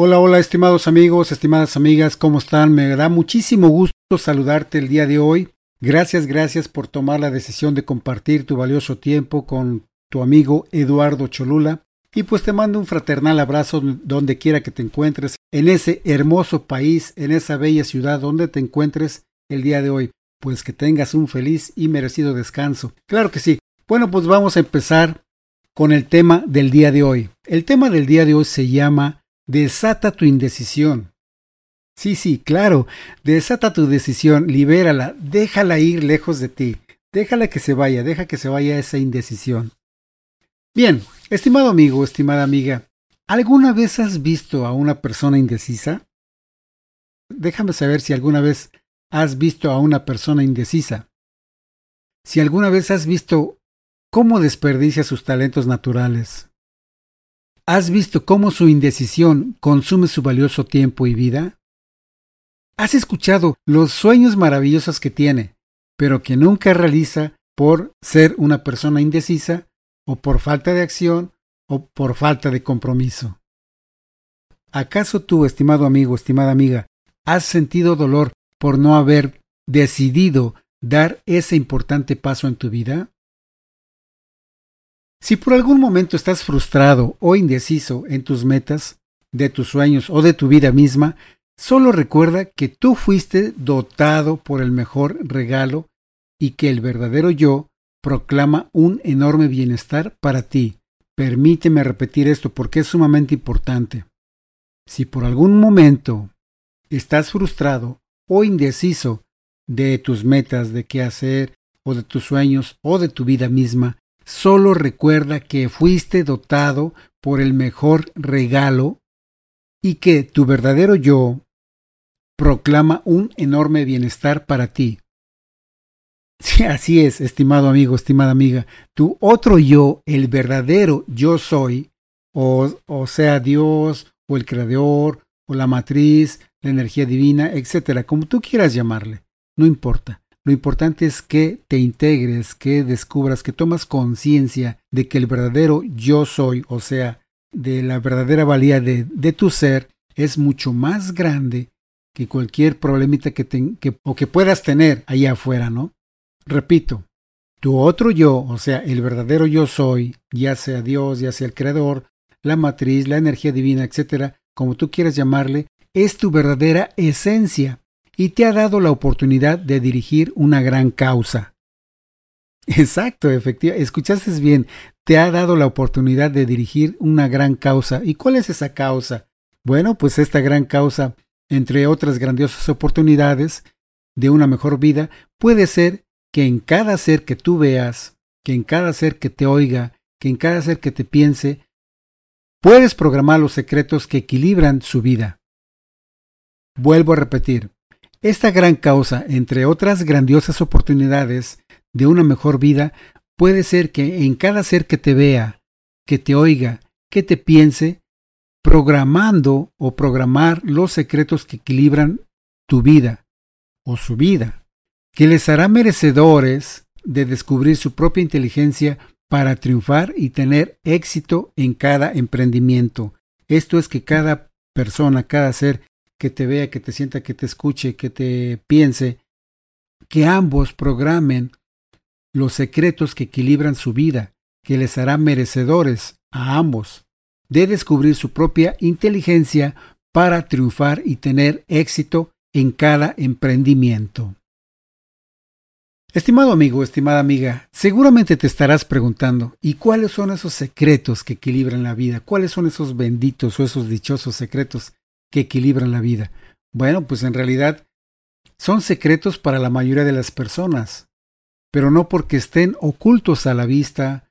Hola, hola, estimados amigos, estimadas amigas, ¿cómo están? Me da muchísimo gusto saludarte el día de hoy. Gracias, gracias por tomar la decisión de compartir tu valioso tiempo con tu amigo Eduardo Cholula. Y pues te mando un fraternal abrazo donde quiera que te encuentres, en ese hermoso país, en esa bella ciudad donde te encuentres el día de hoy. Pues que tengas un feliz y merecido descanso. Claro que sí. Bueno, pues vamos a empezar con el tema del día de hoy. El tema del día de hoy se llama Desata tu indecisión. Sí, sí, claro, desata tu decisión, libérala, déjala ir lejos de ti, déjala que se vaya, deja que se vaya esa indecisión. Bien, estimado amigo, estimada amiga, ¿alguna vez has visto a una persona indecisa? Déjame saber si alguna vez has visto a una persona indecisa. Si alguna vez has visto cómo desperdicia sus talentos naturales, ¿Has visto cómo su indecisión consume su valioso tiempo y vida? ¿Has escuchado los sueños maravillosos que tiene, pero que nunca realiza por ser una persona indecisa o por falta de acción o por falta de compromiso? ¿Acaso tú, estimado amigo, estimada amiga, has sentido dolor por no haber decidido dar ese importante paso en tu vida? Si por algún momento estás frustrado o indeciso en tus metas, de tus sueños o de tu vida misma, solo recuerda que tú fuiste dotado por el mejor regalo y que el verdadero yo proclama un enorme bienestar para ti. Permíteme repetir esto porque es sumamente importante. Si por algún momento estás frustrado o indeciso de tus metas, de qué hacer, o de tus sueños, o de tu vida misma, Solo recuerda que fuiste dotado por el mejor regalo y que tu verdadero yo proclama un enorme bienestar para ti. Sí, así es, estimado amigo, estimada amiga. Tu otro yo, el verdadero yo soy, o, o sea Dios, o el Creador, o la matriz, la energía divina, etcétera, como tú quieras llamarle, no importa. Lo importante es que te integres, que descubras, que tomas conciencia de que el verdadero yo soy, o sea, de la verdadera valía de, de tu ser, es mucho más grande que cualquier problemita que, que, o que puedas tener allá afuera, ¿no? Repito, tu otro yo, o sea, el verdadero yo soy, ya sea Dios, ya sea el Creador, la matriz, la energía divina, etcétera, como tú quieras llamarle, es tu verdadera esencia y te ha dado la oportunidad de dirigir una gran causa. Exacto, efectivamente, escuchaste bien, te ha dado la oportunidad de dirigir una gran causa. ¿Y cuál es esa causa? Bueno, pues esta gran causa, entre otras grandiosas oportunidades de una mejor vida, puede ser que en cada ser que tú veas, que en cada ser que te oiga, que en cada ser que te piense, puedes programar los secretos que equilibran su vida. Vuelvo a repetir, esta gran causa, entre otras grandiosas oportunidades de una mejor vida, puede ser que en cada ser que te vea, que te oiga, que te piense, programando o programar los secretos que equilibran tu vida o su vida, que les hará merecedores de descubrir su propia inteligencia para triunfar y tener éxito en cada emprendimiento. Esto es que cada persona, cada ser que te vea, que te sienta, que te escuche, que te piense, que ambos programen los secretos que equilibran su vida, que les hará merecedores a ambos de descubrir su propia inteligencia para triunfar y tener éxito en cada emprendimiento. Estimado amigo, estimada amiga, seguramente te estarás preguntando, ¿y cuáles son esos secretos que equilibran la vida? ¿Cuáles son esos benditos o esos dichosos secretos que equilibran la vida. Bueno, pues en realidad son secretos para la mayoría de las personas, pero no porque estén ocultos a la vista,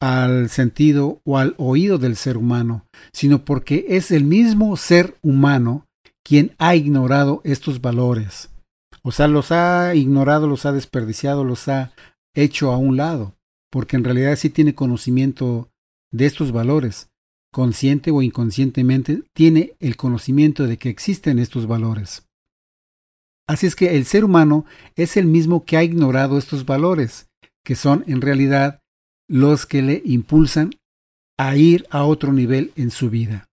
al sentido o al oído del ser humano, sino porque es el mismo ser humano quien ha ignorado estos valores. O sea, los ha ignorado, los ha desperdiciado, los ha hecho a un lado, porque en realidad sí tiene conocimiento de estos valores, consciente o inconscientemente, tiene el conocimiento de que existen estos valores. Así es que el ser humano es el mismo que ha ignorado estos valores, que son en realidad los que le impulsan a ir a otro nivel en su vida.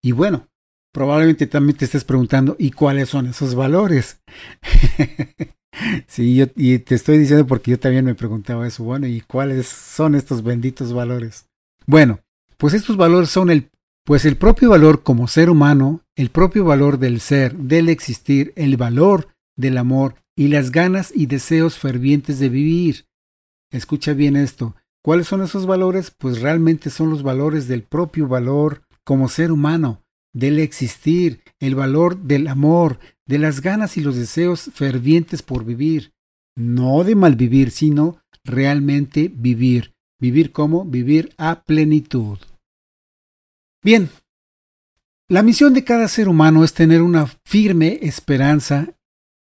Y bueno, probablemente también te estés preguntando, ¿y cuáles son esos valores? sí, yo, y te estoy diciendo porque yo también me preguntaba eso, bueno, ¿y cuáles son estos benditos valores? Bueno, pues estos valores son el, pues el propio valor como ser humano, el propio valor del ser, del existir, el valor del amor y las ganas y deseos fervientes de vivir. Escucha bien esto. ¿Cuáles son esos valores? Pues realmente son los valores del propio valor como ser humano, del existir, el valor del amor, de las ganas y los deseos fervientes por vivir, no de malvivir, sino realmente vivir. Vivir como vivir a plenitud. Bien, la misión de cada ser humano es tener una firme esperanza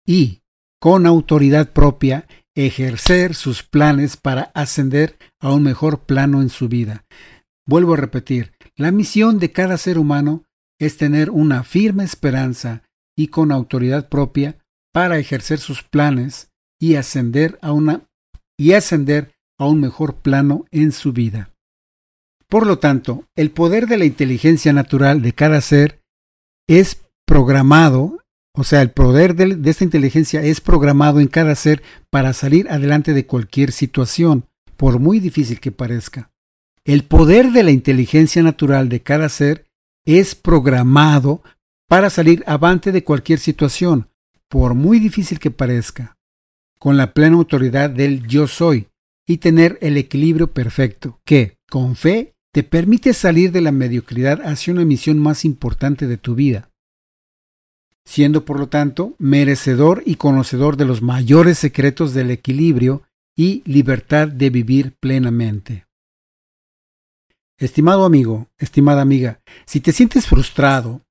y, con autoridad propia, ejercer sus planes para ascender a un mejor plano en su vida. Vuelvo a repetir, la misión de cada ser humano es tener una firme esperanza y con autoridad propia para ejercer sus planes y ascender a una y ascender a un mejor plano en su vida. Por lo tanto, el poder de la inteligencia natural de cada ser es programado, o sea, el poder de, esta inteligencia es programado en cada ser para salir adelante de cualquier situación, por muy difícil que parezca. El poder de la inteligencia natural de cada ser es programado para salir avante de cualquier situación, por muy difícil que parezca, con la plena autoridad del yo soy y tener el equilibrio perfecto, que, con fe, te permite salir de la mediocridad hacia una misión más importante de tu vida, siendo por lo tanto merecedor y conocedor de los mayores secretos del equilibrio y libertad de vivir plenamente. Estimado amigo, estimada amiga, si te sientes frustrado,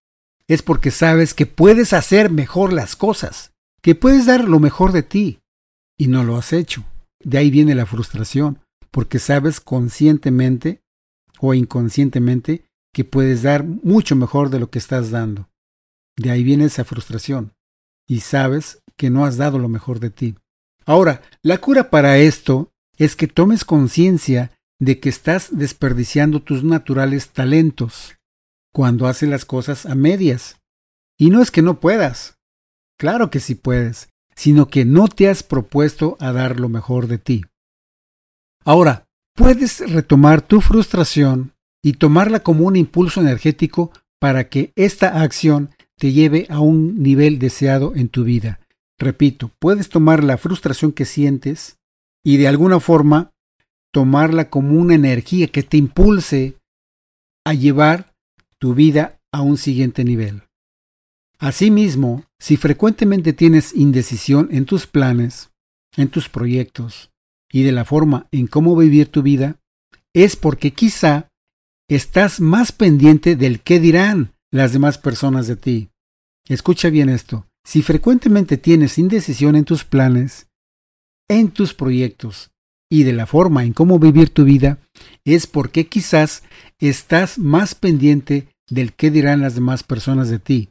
es porque sabes que puedes hacer mejor las cosas, que puedes dar lo mejor de ti, y no lo has hecho. De ahí viene la frustración, porque sabes conscientemente o inconscientemente que puedes dar mucho mejor de lo que estás dando. De ahí viene esa frustración, y sabes que no has dado lo mejor de ti. Ahora, la cura para esto es que tomes conciencia de que estás desperdiciando tus naturales talentos cuando haces las cosas a medias. Y no es que no puedas, claro que sí puedes, sino que no te has propuesto a dar lo mejor de ti. Ahora, puedes retomar tu frustración y tomarla como un impulso energético para que esta acción te lleve a un nivel deseado en tu vida. Repito, puedes tomar la frustración que sientes y de alguna forma tomarla como una energía que te impulse a llevar tu vida a un siguiente nivel. Asimismo, si frecuentemente tienes indecisión en tus planes, en tus proyectos y de la forma en cómo vivir tu vida, es porque quizá estás más pendiente del qué dirán las demás personas de ti. Escucha bien esto. Si frecuentemente tienes indecisión en tus planes, en tus proyectos y de la forma en cómo vivir tu vida es porque quizás estás más pendiente del qué dirán las demás personas de ti,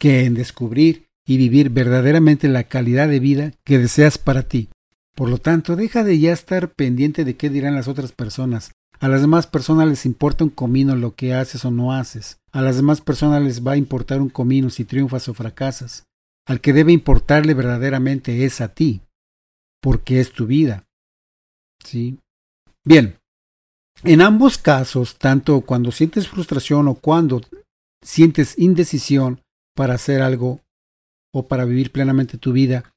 que en descubrir y vivir verdaderamente la calidad de vida que deseas para ti. Por lo tanto, deja de ya estar pendiente de qué dirán las otras personas. A las demás personas les importa un comino lo que haces o no haces. A las demás personas les va a importar un comino si triunfas o fracasas. Al que debe importarle verdaderamente es a ti, porque es tu vida. ¿Sí? Bien, en ambos casos, tanto cuando sientes frustración o cuando sientes indecisión para hacer algo o para vivir plenamente tu vida,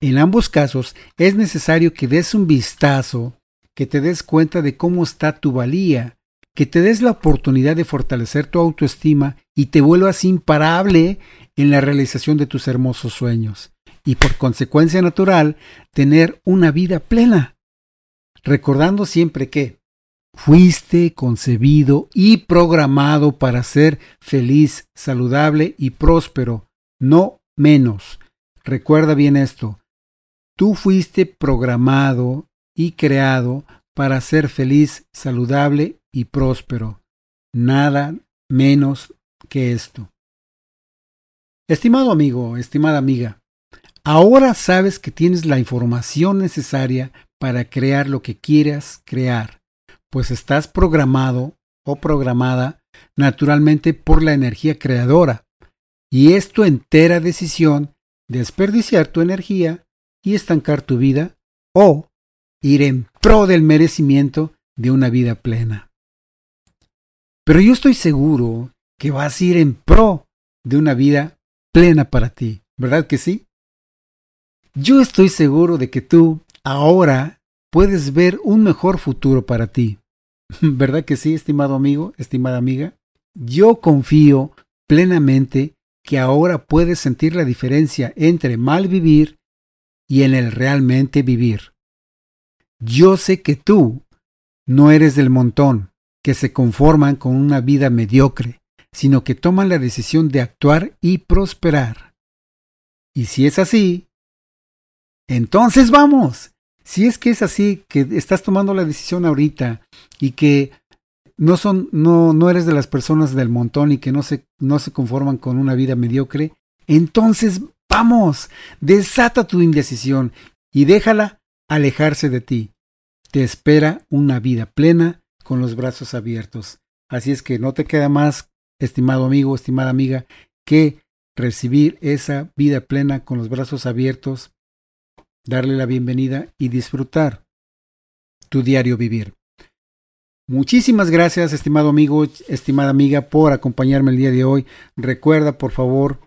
en ambos casos es necesario que des un vistazo, que te des cuenta de cómo está tu valía, que te des la oportunidad de fortalecer tu autoestima y te vuelvas imparable en la realización de tus hermosos sueños. Y por consecuencia natural tener una vida plena. Recordando siempre que fuiste concebido y programado para ser feliz, saludable y próspero, no menos. Recuerda bien esto. Tú fuiste programado y creado para ser feliz, saludable y próspero. Nada menos que esto. Estimado amigo, estimada amiga, ahora sabes que tienes la información necesaria para crear lo que quieras crear, pues estás programado o programada naturalmente por la energía creadora. Y es tu entera decisión desperdiciar tu energía y estancar tu vida o ir en pro del merecimiento de una vida plena. Pero yo estoy seguro que vas a ir en pro de una vida plena para ti, ¿verdad que sí? Yo estoy seguro de que tú ahora puedes ver un mejor futuro para ti. ¿Verdad que sí, estimado amigo, estimada amiga? Yo confío plenamente que ahora puedes sentir la diferencia entre mal vivir y en el realmente vivir. Yo sé que tú no eres del montón que se conforman con una vida mediocre, sino que toman la decisión de actuar y prosperar. Y si es así, entonces vamos. Si es que es así, que estás tomando la decisión ahorita y que no son, no, no eres de las personas del montón y que no se, no se conforman con una vida mediocre, entonces vamos, desata tu indecisión y déjala alejarse de ti. Te espera una vida plena con los brazos abiertos. Así es que no te queda más, estimado amigo, estimada amiga, que recibir esa vida plena con los brazos abiertos, darle la bienvenida y disfrutar tu diario vivir. Muchísimas gracias, estimado amigo, estimada amiga, por acompañarme el día de hoy. Recuerda, por favor,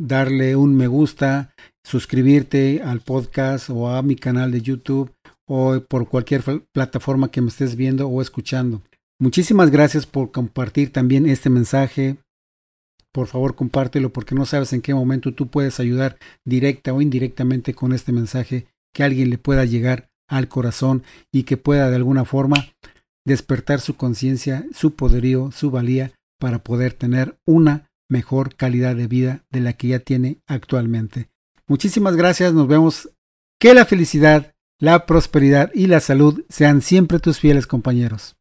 darle un me gusta, suscribirte al podcast o a mi canal de YouTube o por cualquier plataforma que me estés viendo o escuchando. Muchísimas gracias por compartir también este mensaje. Por favor, compártelo porque no sabes en qué momento tú puedes ayudar directa o indirectamente con este mensaje que alguien le pueda llegar al corazón y que pueda de alguna forma despertar su conciencia, su poderío, su valía para poder tener una mejor calidad de vida de la que ya tiene actualmente. Muchísimas gracias, nos vemos. Que la felicidad la prosperidad y la salud sean siempre tus fieles compañeros.